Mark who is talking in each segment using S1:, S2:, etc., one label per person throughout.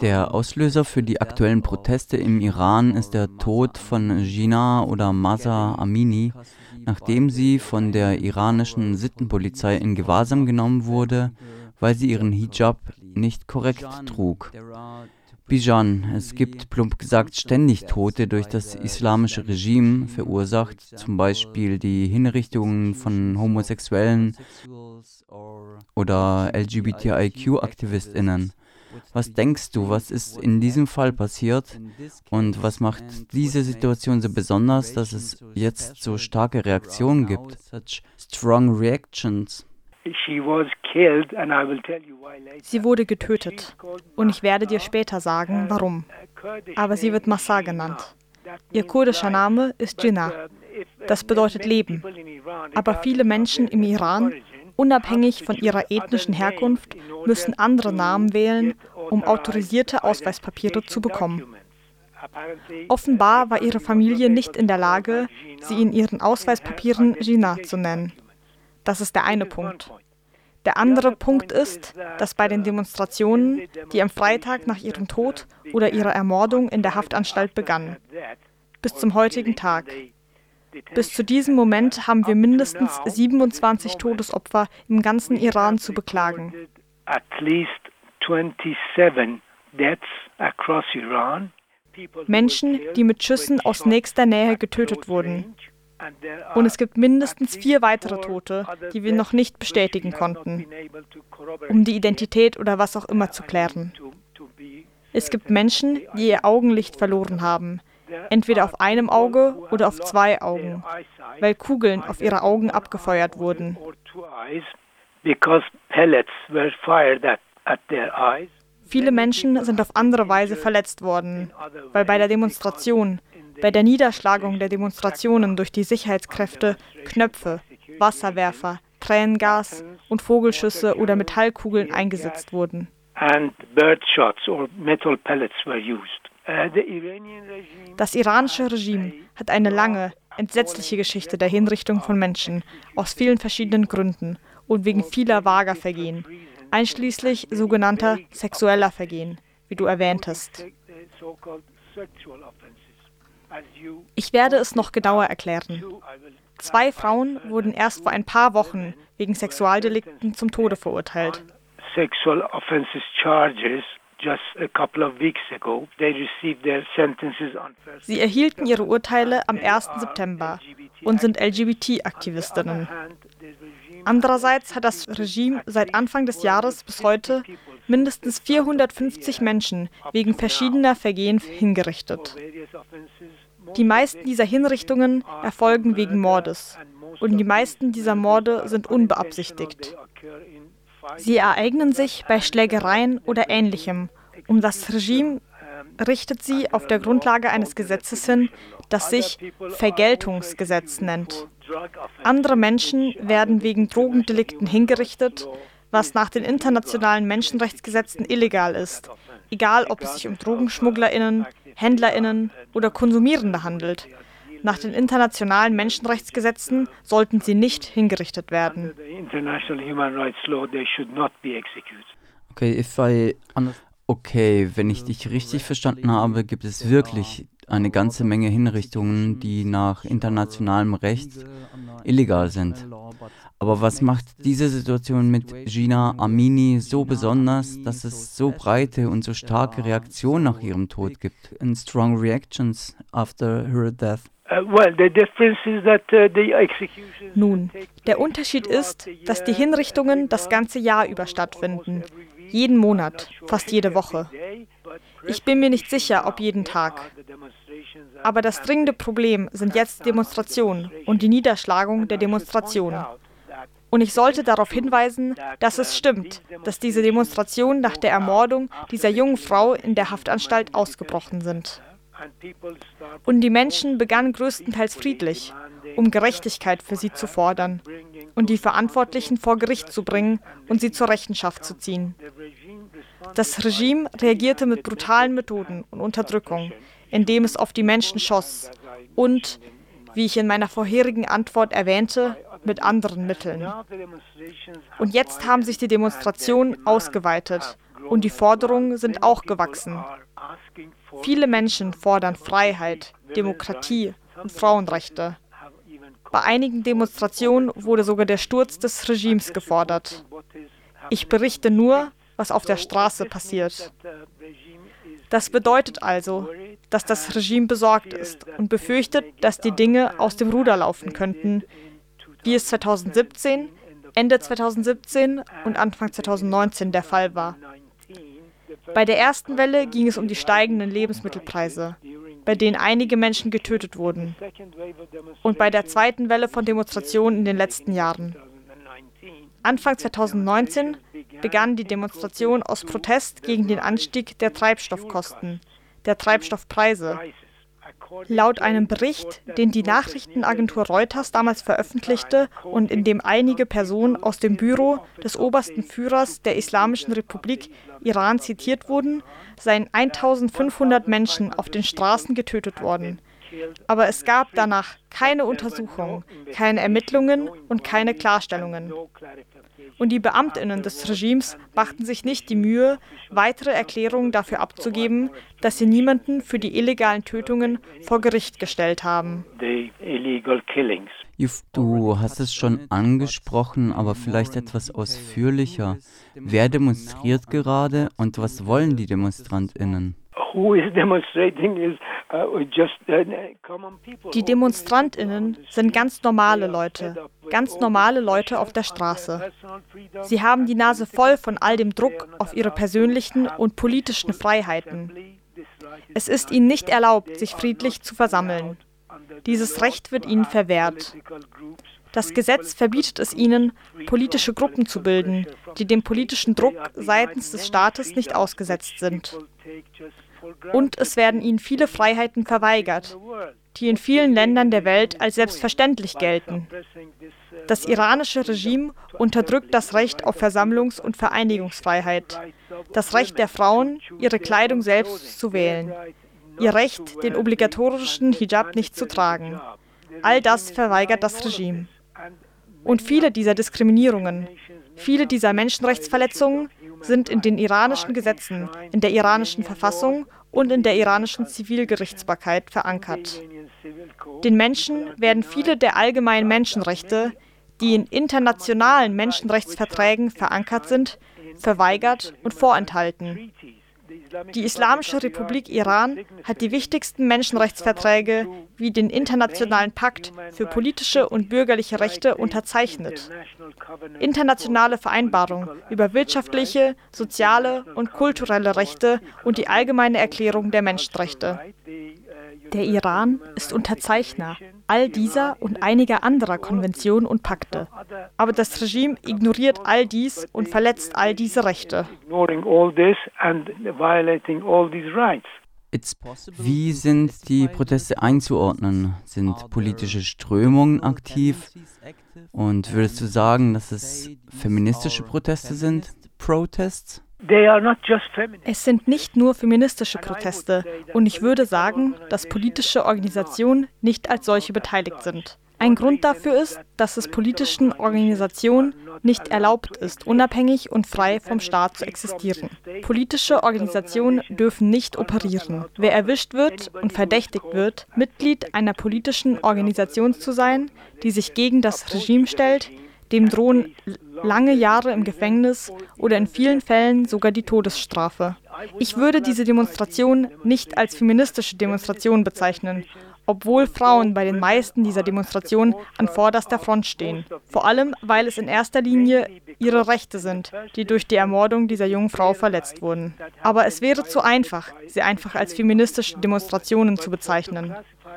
S1: Der Auslöser für die aktuellen Proteste im Iran ist der Tod von Jinnah oder Masa Amini, nachdem sie von der iranischen Sittenpolizei in Gewahrsam genommen wurde, weil sie ihren Hijab nicht korrekt trug. Bijan, es gibt plump gesagt ständig Tote durch das islamische Regime, verursacht zum Beispiel die Hinrichtungen von Homosexuellen oder LGBTIQ-AktivistInnen. Was denkst du, was ist in diesem Fall passiert und was macht diese Situation so besonders, dass es jetzt so starke Reaktionen gibt? Such strong reactions.
S2: Sie wurde getötet und ich werde dir später sagen, warum. Aber sie wird Massa genannt. Ihr kurdischer Name ist Jinnah. Das bedeutet Leben. Aber viele Menschen im Iran, unabhängig von ihrer ethnischen Herkunft, müssen andere Namen wählen, um autorisierte Ausweispapiere zu bekommen. Offenbar war ihre Familie nicht in der Lage, sie in ihren Ausweispapieren Jinnah zu nennen. Das ist der eine Punkt. Der andere Punkt ist, dass bei den Demonstrationen, die am Freitag nach ihrem Tod oder ihrer Ermordung in der Haftanstalt begannen, bis zum heutigen Tag. Bis zu diesem Moment haben wir mindestens 27 Todesopfer im ganzen Iran zu beklagen. Menschen, die mit Schüssen aus nächster Nähe getötet wurden. Und es gibt mindestens vier weitere Tote, die wir noch nicht bestätigen konnten, um die Identität oder was auch immer zu klären. Es gibt Menschen, die ihr Augenlicht verloren haben, entweder auf einem Auge oder auf zwei Augen, weil Kugeln auf ihre Augen abgefeuert wurden. Viele Menschen sind auf andere Weise verletzt worden, weil bei der Demonstration bei der Niederschlagung der Demonstrationen durch die Sicherheitskräfte Knöpfe, Wasserwerfer, Tränengas und Vogelschüsse oder Metallkugeln eingesetzt wurden. Uh, das iranische Regime hat eine lange, entsetzliche Geschichte der Hinrichtung von Menschen aus vielen verschiedenen Gründen und wegen vieler vager Vergehen, einschließlich sogenannter sexueller Vergehen, wie du erwähntest. Ich werde es noch genauer erklären. Zwei Frauen wurden erst vor ein paar Wochen wegen Sexualdelikten zum Tode verurteilt. Sie erhielten ihre Urteile am 1. September und sind LGBT-Aktivistinnen. Andererseits hat das Regime seit Anfang des Jahres bis heute mindestens 450 Menschen wegen verschiedener Vergehen hingerichtet. Die meisten dieser Hinrichtungen erfolgen wegen Mordes und die meisten dieser Morde sind unbeabsichtigt. Sie ereignen sich bei Schlägereien oder ähnlichem, um das Regime richtet sie auf der Grundlage eines Gesetzes hin, das sich Vergeltungsgesetz nennt. Andere Menschen werden wegen Drogendelikten hingerichtet, was nach den internationalen Menschenrechtsgesetzen illegal ist, egal ob es sich um Drogenschmugglerinnen, Händlerinnen oder Konsumierende handelt. Nach den internationalen Menschenrechtsgesetzen sollten sie nicht hingerichtet werden.
S1: Okay, if I okay, wenn ich dich richtig verstanden habe, gibt es wirklich eine ganze Menge Hinrichtungen, die nach internationalem Recht illegal sind. Aber was macht diese Situation mit Gina Amini so besonders, dass es so breite und so starke Reaktionen nach ihrem Tod gibt? And strong reactions after her death? Uh,
S2: uh, Nun, der Unterschied ist, dass die Hinrichtungen das ganze Jahr über stattfinden. Jeden Monat, fast jede Woche. Ich bin mir nicht sicher, ob jeden Tag. Aber das dringende Problem sind jetzt Demonstrationen und die Niederschlagung der Demonstrationen. Und ich sollte darauf hinweisen, dass es stimmt, dass diese Demonstrationen nach der Ermordung dieser jungen Frau in der Haftanstalt ausgebrochen sind. Und die Menschen begannen größtenteils friedlich, um Gerechtigkeit für sie zu fordern und die Verantwortlichen vor Gericht zu bringen und sie zur Rechenschaft zu ziehen. Das Regime reagierte mit brutalen Methoden und Unterdrückung, indem es auf die Menschen schoss und, wie ich in meiner vorherigen Antwort erwähnte, mit anderen Mitteln. Und jetzt haben sich die Demonstrationen ausgeweitet und die Forderungen sind auch gewachsen. Viele Menschen fordern Freiheit, Demokratie und Frauenrechte. Bei einigen Demonstrationen wurde sogar der Sturz des Regimes gefordert. Ich berichte nur, was auf der Straße passiert. Das bedeutet also, dass das Regime besorgt ist und befürchtet, dass die Dinge aus dem Ruder laufen könnten, wie es 2017, Ende 2017 und Anfang 2019 der Fall war. Bei der ersten Welle ging es um die steigenden Lebensmittelpreise, bei denen einige Menschen getötet wurden. Und bei der zweiten Welle von Demonstrationen in den letzten Jahren. Anfang 2019 begann die Demonstration aus Protest gegen den Anstieg der Treibstoffkosten, der Treibstoffpreise. Laut einem Bericht, den die Nachrichtenagentur Reuters damals veröffentlichte und in dem einige Personen aus dem Büro des obersten Führers der Islamischen Republik Iran zitiert wurden, seien 1500 Menschen auf den Straßen getötet worden. Aber es gab danach keine Untersuchungen, keine Ermittlungen und keine Klarstellungen und die Beamtinnen des Regimes machten sich nicht die Mühe, weitere Erklärungen dafür abzugeben, dass sie niemanden für die illegalen Tötungen vor Gericht gestellt haben.
S1: Yuf, du hast es schon angesprochen, aber vielleicht etwas ausführlicher. Wer demonstriert gerade und was wollen die Demonstrantinnen?
S2: Uh, die Demonstrantinnen sind ganz normale Leute, ganz normale Leute auf der Straße. Sie haben die Nase voll von all dem Druck auf ihre persönlichen und politischen Freiheiten. Es ist ihnen nicht erlaubt, sich friedlich zu versammeln. Dieses Recht wird ihnen verwehrt. Das Gesetz verbietet es ihnen, politische Gruppen zu bilden, die dem politischen Druck seitens des Staates nicht ausgesetzt sind. Und es werden ihnen viele Freiheiten verweigert, die in vielen Ländern der Welt als selbstverständlich gelten. Das iranische Regime unterdrückt das Recht auf Versammlungs- und Vereinigungsfreiheit, das Recht der Frauen, ihre Kleidung selbst zu wählen, ihr Recht, den obligatorischen Hijab nicht zu tragen. All das verweigert das Regime. Und viele dieser Diskriminierungen, viele dieser Menschenrechtsverletzungen sind in den iranischen Gesetzen, in der iranischen Verfassung und in der iranischen Zivilgerichtsbarkeit verankert. Den Menschen werden viele der allgemeinen Menschenrechte, die in internationalen Menschenrechtsverträgen verankert sind, verweigert und vorenthalten. Die Islamische Republik Iran hat die wichtigsten Menschenrechtsverträge wie den Internationalen Pakt für politische und bürgerliche Rechte unterzeichnet. Internationale Vereinbarung über wirtschaftliche, soziale und kulturelle Rechte und die Allgemeine Erklärung der Menschenrechte. Der Iran ist Unterzeichner all dieser und einiger anderer Konventionen und Pakte. Aber das Regime ignoriert all dies und verletzt all diese Rechte.
S1: Wie sind die Proteste einzuordnen? Sind politische Strömungen aktiv? Und würdest du sagen, dass es feministische Proteste sind? Protests?
S2: Es sind nicht nur feministische Proteste und ich würde sagen, dass politische Organisationen nicht als solche beteiligt sind. Ein Grund dafür ist, dass es politischen Organisationen nicht erlaubt ist, unabhängig und frei vom Staat zu existieren. Politische Organisationen dürfen nicht operieren. Wer erwischt wird und verdächtigt wird, Mitglied einer politischen Organisation zu sein, die sich gegen das Regime stellt, dem drohen lange Jahre im Gefängnis oder in vielen Fällen sogar die Todesstrafe. Ich würde diese Demonstration nicht als feministische Demonstration bezeichnen, obwohl Frauen bei den meisten dieser Demonstrationen an vorderster Front stehen. Vor allem, weil es in erster Linie ihre Rechte sind, die durch die Ermordung dieser jungen Frau verletzt wurden. Aber es wäre zu einfach, sie einfach als feministische Demonstrationen zu bezeichnen.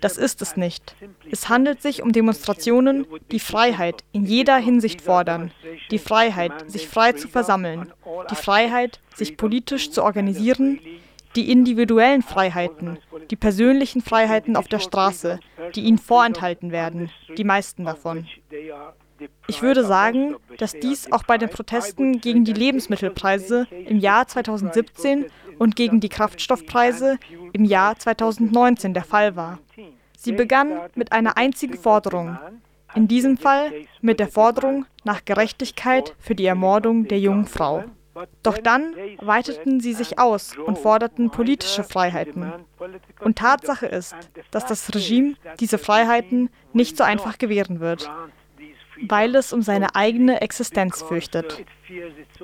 S2: Das ist es nicht. Es handelt sich um Demonstrationen, die Freiheit in jeder Hinsicht fordern. Die Freiheit, sich frei zu versammeln. Die Freiheit, sich politisch zu organisieren. Die individuellen Freiheiten, die persönlichen Freiheiten auf der Straße, die ihnen vorenthalten werden, die meisten davon. Ich würde sagen, dass dies auch bei den Protesten gegen die Lebensmittelpreise im Jahr 2017 und gegen die Kraftstoffpreise im Jahr 2019 der Fall war. Sie begann mit einer einzigen Forderung, In diesem Fall mit der Forderung nach Gerechtigkeit für die Ermordung der jungen Frau. Doch dann weiteten sie sich aus und forderten politische Freiheiten. Und Tatsache ist, dass das Regime diese Freiheiten nicht so einfach gewähren wird, weil es um seine eigene Existenz fürchtet.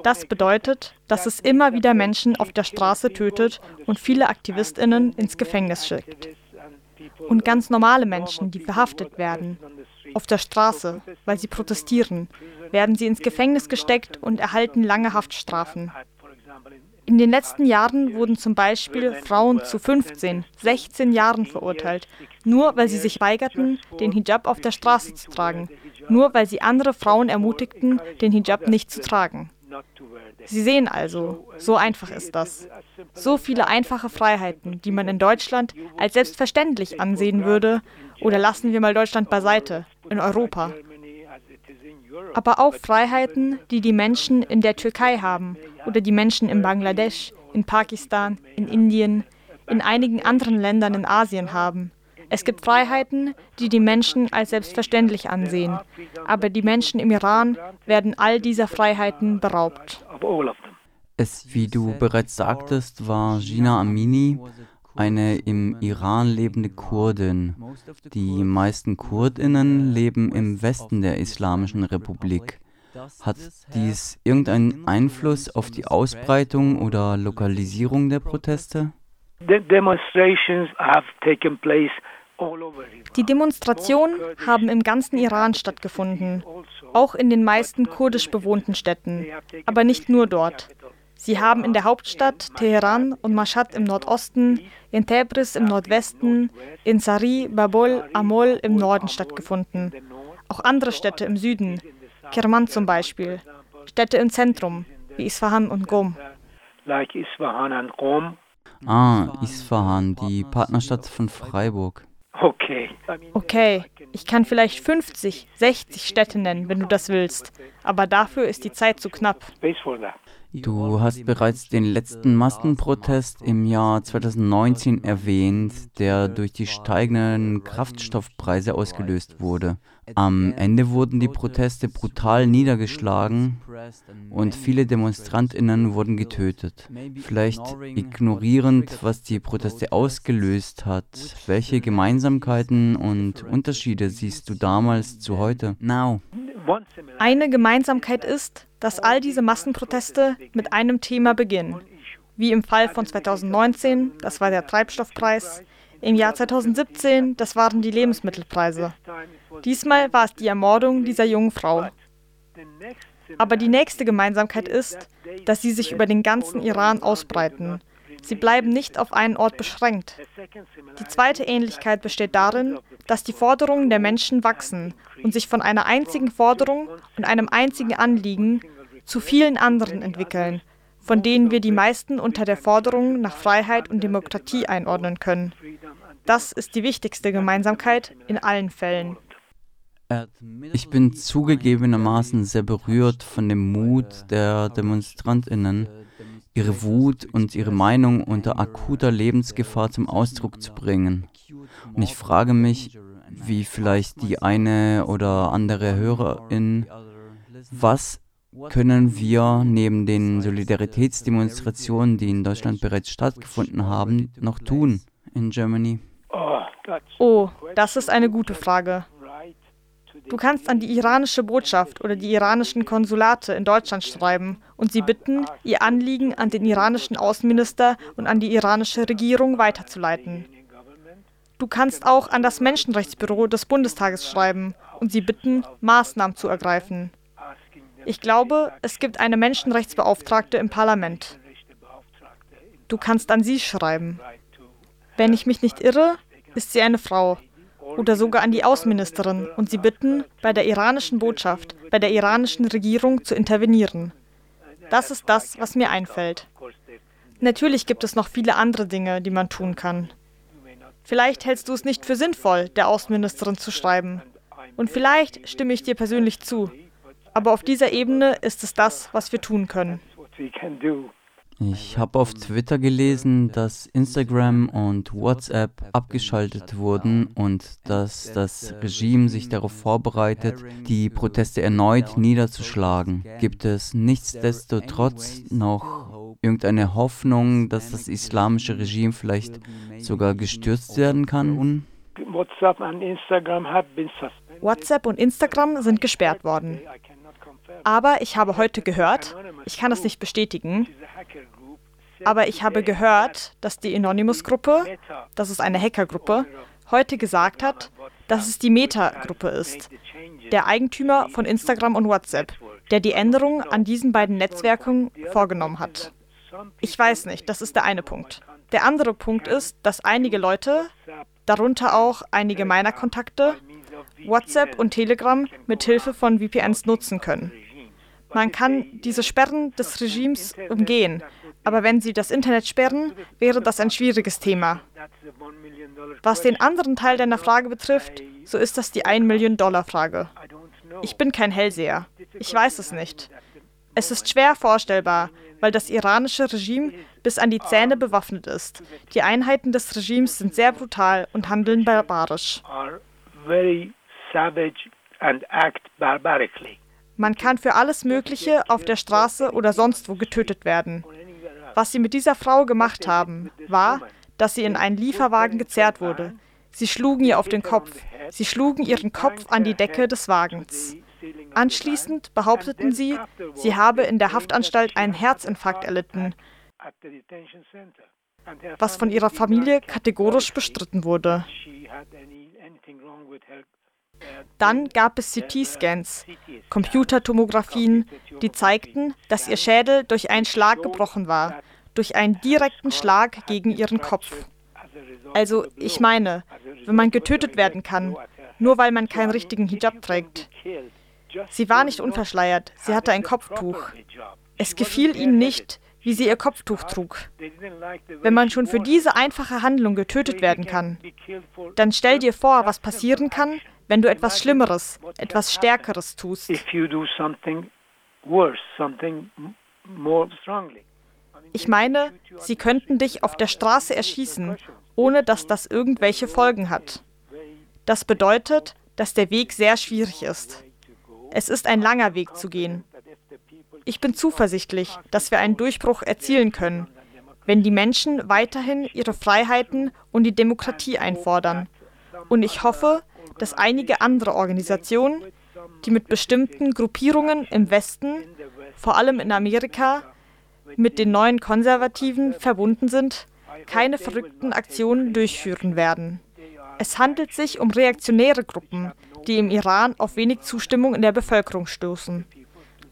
S2: Das bedeutet, dass es immer wieder Menschen auf der Straße tötet und viele Aktivistinnen ins Gefängnis schickt. Und ganz normale Menschen, die verhaftet werden, auf der Straße, weil sie protestieren, werden sie ins Gefängnis gesteckt und erhalten lange Haftstrafen. In den letzten Jahren wurden zum Beispiel Frauen zu 15, 16 Jahren verurteilt, nur weil sie sich weigerten, den Hijab auf der Straße zu tragen, nur weil sie andere Frauen ermutigten, den Hijab nicht zu tragen. Sie sehen also, so einfach ist das. So viele einfache Freiheiten, die man in Deutschland als selbstverständlich ansehen würde, oder lassen wir mal Deutschland beiseite, in Europa. Aber auch Freiheiten, die die Menschen in der Türkei haben oder die Menschen in Bangladesch, in Pakistan, in Indien, in einigen anderen Ländern in Asien haben. Es gibt Freiheiten, die die Menschen als selbstverständlich ansehen, aber die Menschen im Iran werden all dieser Freiheiten beraubt.
S1: Es, wie du bereits sagtest, war Gina Amini eine im Iran lebende Kurdin. Die meisten Kurdinnen leben im Westen der Islamischen Republik. Hat dies irgendeinen Einfluss auf die Ausbreitung oder Lokalisierung der Proteste?
S2: Die Demonstrationen haben im ganzen Iran stattgefunden, auch in den meisten kurdisch bewohnten Städten, aber nicht nur dort. Sie haben in der Hauptstadt Teheran und Mashhad im Nordosten, in Tebris im Nordwesten, in Sari, Babol, Amol im Norden stattgefunden. Auch andere Städte im Süden, Kerman zum Beispiel, Städte im Zentrum, wie Isfahan und Qom.
S1: Ah, Isfahan, die Partnerstadt von Freiburg.
S2: Okay. Okay, ich kann vielleicht 50, 60 Städte nennen, wenn du das willst, aber dafür ist die Zeit zu knapp.
S1: Du hast bereits den letzten Massenprotest im Jahr 2019 erwähnt, der durch die steigenden Kraftstoffpreise ausgelöst wurde. Am Ende wurden die Proteste brutal niedergeschlagen und viele Demonstrantinnen wurden getötet. Vielleicht ignorierend, was die Proteste ausgelöst hat. Welche Gemeinsamkeiten und Unterschiede siehst du damals zu heute?
S2: Eine Gemeinsamkeit ist, dass all diese Massenproteste mit einem Thema beginnen. Wie im Fall von 2019, das war der Treibstoffpreis. Im Jahr 2017, das waren die Lebensmittelpreise. Diesmal war es die Ermordung dieser jungen Frau. Aber die nächste Gemeinsamkeit ist, dass sie sich über den ganzen Iran ausbreiten. Sie bleiben nicht auf einen Ort beschränkt. Die zweite Ähnlichkeit besteht darin, dass die Forderungen der Menschen wachsen und sich von einer einzigen Forderung und einem einzigen Anliegen zu vielen anderen entwickeln, von denen wir die meisten unter der Forderung nach Freiheit und Demokratie einordnen können. Das ist die wichtigste Gemeinsamkeit in allen Fällen.
S1: Ich bin zugegebenermaßen sehr berührt von dem Mut der Demonstrantinnen, ihre Wut und ihre Meinung unter akuter Lebensgefahr zum Ausdruck zu bringen. Und ich frage mich, wie vielleicht die eine oder andere Hörerin, was können wir neben den Solidaritätsdemonstrationen, die in Deutschland bereits stattgefunden haben, noch tun in Germany?
S2: Oh, das ist eine gute Frage. Du kannst an die iranische Botschaft oder die iranischen Konsulate in Deutschland schreiben und sie bitten, ihr Anliegen an den iranischen Außenminister und an die iranische Regierung weiterzuleiten. Du kannst auch an das Menschenrechtsbüro des Bundestages schreiben und sie bitten, Maßnahmen zu ergreifen. Ich glaube, es gibt eine Menschenrechtsbeauftragte im Parlament. Du kannst an sie schreiben. Wenn ich mich nicht irre, ist sie eine Frau oder sogar an die Außenministerin und sie bitten, bei der iranischen Botschaft, bei der iranischen Regierung zu intervenieren. Das ist das, was mir einfällt. Natürlich gibt es noch viele andere Dinge, die man tun kann. Vielleicht hältst du es nicht für sinnvoll, der Außenministerin zu schreiben. Und vielleicht stimme ich dir persönlich zu. Aber auf dieser Ebene ist es das, was wir tun können.
S1: Ich habe auf Twitter gelesen, dass Instagram und WhatsApp abgeschaltet wurden und dass das Regime sich darauf vorbereitet, die Proteste erneut niederzuschlagen. Gibt es nichtsdestotrotz noch irgendeine Hoffnung, dass das islamische Regime vielleicht sogar gestürzt werden kann?
S2: WhatsApp und Instagram sind gesperrt worden. Aber ich habe heute gehört, ich kann es nicht bestätigen, aber ich habe gehört, dass die Anonymous-Gruppe, das ist eine Hackergruppe, heute gesagt hat, dass es die Meta-Gruppe ist, der Eigentümer von Instagram und WhatsApp, der die Änderung an diesen beiden Netzwerken vorgenommen hat. Ich weiß nicht, das ist der eine Punkt. Der andere Punkt ist, dass einige Leute, darunter auch einige meiner Kontakte, WhatsApp und Telegram mit Hilfe von VPNs nutzen können. Man kann diese Sperren des Regimes umgehen, aber wenn sie das Internet sperren, wäre das ein schwieriges Thema. Was den anderen Teil deiner Frage betrifft, so ist das die 1 Million Dollar Frage. Ich bin kein Hellseher. Ich weiß es nicht. Es ist schwer vorstellbar, weil das iranische Regime bis an die Zähne bewaffnet ist. Die Einheiten des Regimes sind sehr brutal und handeln barbarisch. Man kann für alles Mögliche auf der Straße oder sonst wo getötet werden. Was sie mit dieser Frau gemacht haben, war, dass sie in einen Lieferwagen gezerrt wurde. Sie schlugen ihr auf den Kopf. Sie schlugen ihren Kopf an die Decke des Wagens. Anschließend behaupteten sie, sie habe in der Haftanstalt einen Herzinfarkt erlitten, was von ihrer Familie kategorisch bestritten wurde. Dann gab es CT-Scans, Computertomographien, die zeigten, dass ihr Schädel durch einen Schlag gebrochen war, durch einen direkten Schlag gegen ihren Kopf. Also ich meine, wenn man getötet werden kann, nur weil man keinen richtigen Hijab trägt. Sie war nicht unverschleiert, sie hatte ein Kopftuch. Es gefiel ihnen nicht, wie sie ihr Kopftuch trug. Wenn man schon für diese einfache Handlung getötet werden kann, dann stell dir vor, was passieren kann, wenn du etwas Schlimmeres, etwas Stärkeres tust. Ich meine, sie könnten dich auf der Straße erschießen, ohne dass das irgendwelche Folgen hat. Das bedeutet, dass der Weg sehr schwierig ist. Es ist ein langer Weg zu gehen. Ich bin zuversichtlich, dass wir einen Durchbruch erzielen können, wenn die Menschen weiterhin ihre Freiheiten und die Demokratie einfordern. Und ich hoffe, dass einige andere Organisationen, die mit bestimmten Gruppierungen im Westen, vor allem in Amerika, mit den neuen Konservativen verbunden sind, keine verrückten Aktionen durchführen werden. Es handelt sich um reaktionäre Gruppen, die im Iran auf wenig Zustimmung in der Bevölkerung stoßen.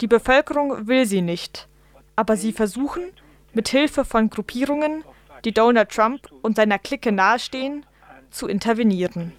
S2: Die Bevölkerung will sie nicht, aber sie versuchen, mit Hilfe von Gruppierungen, die Donald Trump und seiner Clique nahestehen, zu intervenieren.